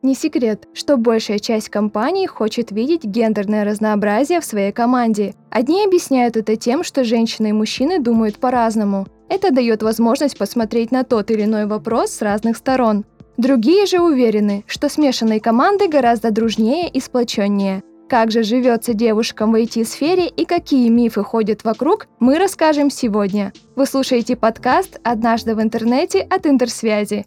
Не секрет, что большая часть компаний хочет видеть гендерное разнообразие в своей команде. Одни объясняют это тем, что женщины и мужчины думают по-разному. Это дает возможность посмотреть на тот или иной вопрос с разных сторон. Другие же уверены, что смешанные команды гораздо дружнее и сплоченнее. Как же живется девушкам в IT-сфере и какие мифы ходят вокруг, мы расскажем сегодня. Вы слушаете подкаст «Однажды в интернете» от Интерсвязи.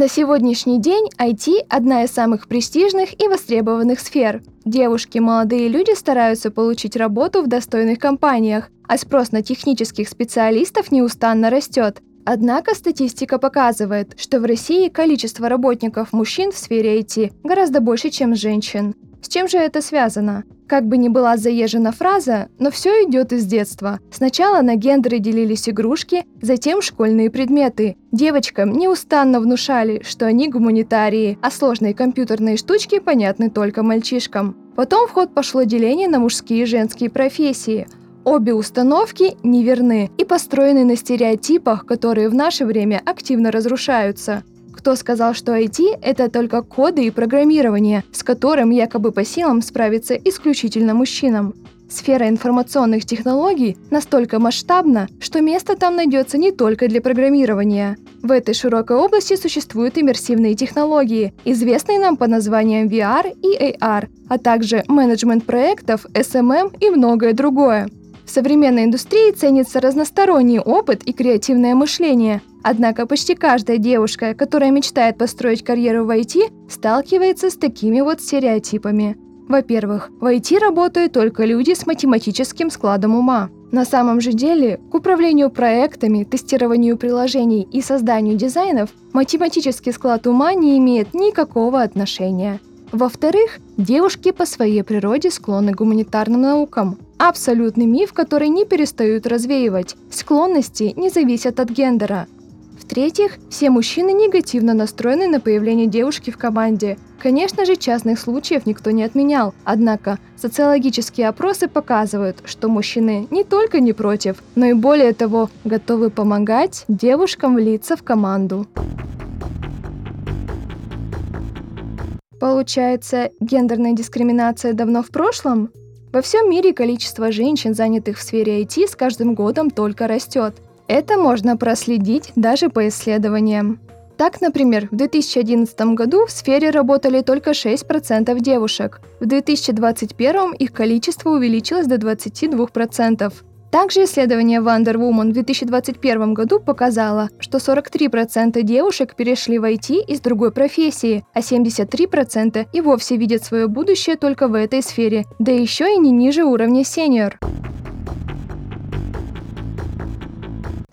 На сегодняшний день IT – одна из самых престижных и востребованных сфер. Девушки молодые люди стараются получить работу в достойных компаниях, а спрос на технических специалистов неустанно растет. Однако статистика показывает, что в России количество работников мужчин в сфере IT гораздо больше, чем женщин. С чем же это связано? Как бы ни была заезжена фраза, но все идет из детства. Сначала на гендеры делились игрушки, затем школьные предметы. Девочкам неустанно внушали, что они гуманитарии, а сложные компьютерные штучки понятны только мальчишкам. Потом в ход пошло деление на мужские и женские профессии. Обе установки неверны и построены на стереотипах, которые в наше время активно разрушаются. Кто сказал, что IT — это только коды и программирование, с которым якобы по силам справиться исключительно мужчинам? Сфера информационных технологий настолько масштабна, что место там найдется не только для программирования. В этой широкой области существуют иммерсивные технологии, известные нам по названиям VR и AR, а также менеджмент проектов, SMM и многое другое. В современной индустрии ценится разносторонний опыт и креативное мышление, Однако почти каждая девушка, которая мечтает построить карьеру в IT, сталкивается с такими вот стереотипами. Во-первых, в IT работают только люди с математическим складом ума. На самом же деле, к управлению проектами, тестированию приложений и созданию дизайнов математический склад ума не имеет никакого отношения. Во-вторых, девушки по своей природе склонны к гуманитарным наукам. Абсолютный миф, который не перестают развеивать. Склонности не зависят от гендера. В-третьих, все мужчины негативно настроены на появление девушки в команде. Конечно же, частных случаев никто не отменял, однако социологические опросы показывают, что мужчины не только не против, но и более того, готовы помогать девушкам влиться в команду. Получается, гендерная дискриминация давно в прошлом? Во всем мире количество женщин, занятых в сфере IT, с каждым годом только растет. Это можно проследить даже по исследованиям. Так, например, в 2011 году в сфере работали только 6% девушек. В 2021 их количество увеличилось до 22%. Также исследование Wonder Woman в 2021 году показало, что 43% девушек перешли в IT из другой профессии, а 73% и вовсе видят свое будущее только в этой сфере, да еще и не ниже уровня сеньор.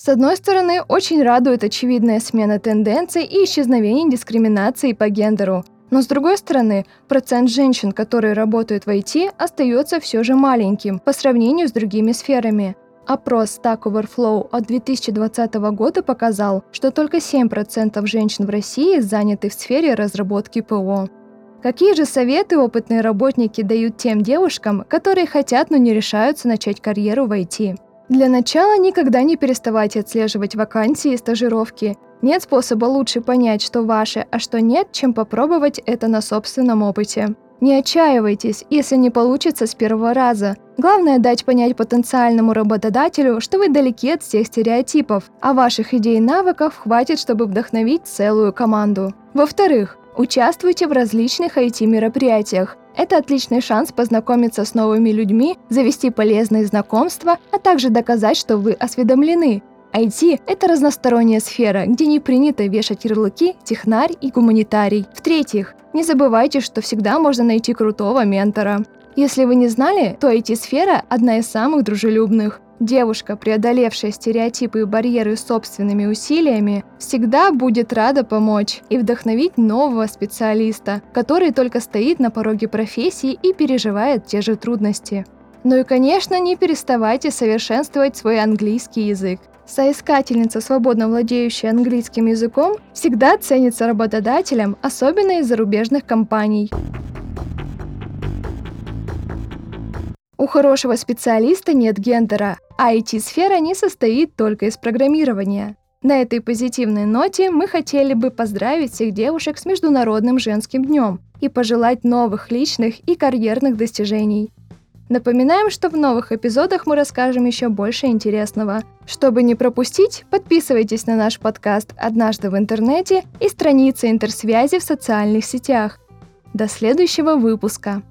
С одной стороны, очень радует очевидная смена тенденций и исчезновение дискриминации по гендеру. Но с другой стороны, процент женщин, которые работают в IT, остается все же маленьким по сравнению с другими сферами. Опрос Stack Overflow от 2020 года показал, что только 7% женщин в России заняты в сфере разработки ПО. Какие же советы опытные работники дают тем девушкам, которые хотят, но не решаются начать карьеру в IT? Для начала никогда не переставайте отслеживать вакансии и стажировки. Нет способа лучше понять, что ваше, а что нет, чем попробовать это на собственном опыте. Не отчаивайтесь, если не получится с первого раза. Главное дать понять потенциальному работодателю, что вы далеки от всех стереотипов, а ваших идей и навыков хватит, чтобы вдохновить целую команду. Во-вторых, участвуйте в различных IT-мероприятиях. Это отличный шанс познакомиться с новыми людьми, завести полезные знакомства, а также доказать, что вы осведомлены. IT – это разносторонняя сфера, где не принято вешать ярлыки «технарь» и «гуманитарий». В-третьих, не забывайте, что всегда можно найти крутого ментора. Если вы не знали, то IT-сфера – одна из самых дружелюбных. Девушка, преодолевшая стереотипы и барьеры собственными усилиями, всегда будет рада помочь и вдохновить нового специалиста, который только стоит на пороге профессии и переживает те же трудности. Ну и, конечно, не переставайте совершенствовать свой английский язык. Соискательница, свободно владеющая английским языком, всегда ценится работодателем, особенно из зарубежных компаний. У хорошего специалиста нет гендера, а IT-сфера не состоит только из программирования. На этой позитивной ноте мы хотели бы поздравить всех девушек с Международным женским днем и пожелать новых личных и карьерных достижений. Напоминаем, что в новых эпизодах мы расскажем еще больше интересного. Чтобы не пропустить, подписывайтесь на наш подкаст «Однажды в интернете» и страницы интерсвязи в социальных сетях. До следующего выпуска!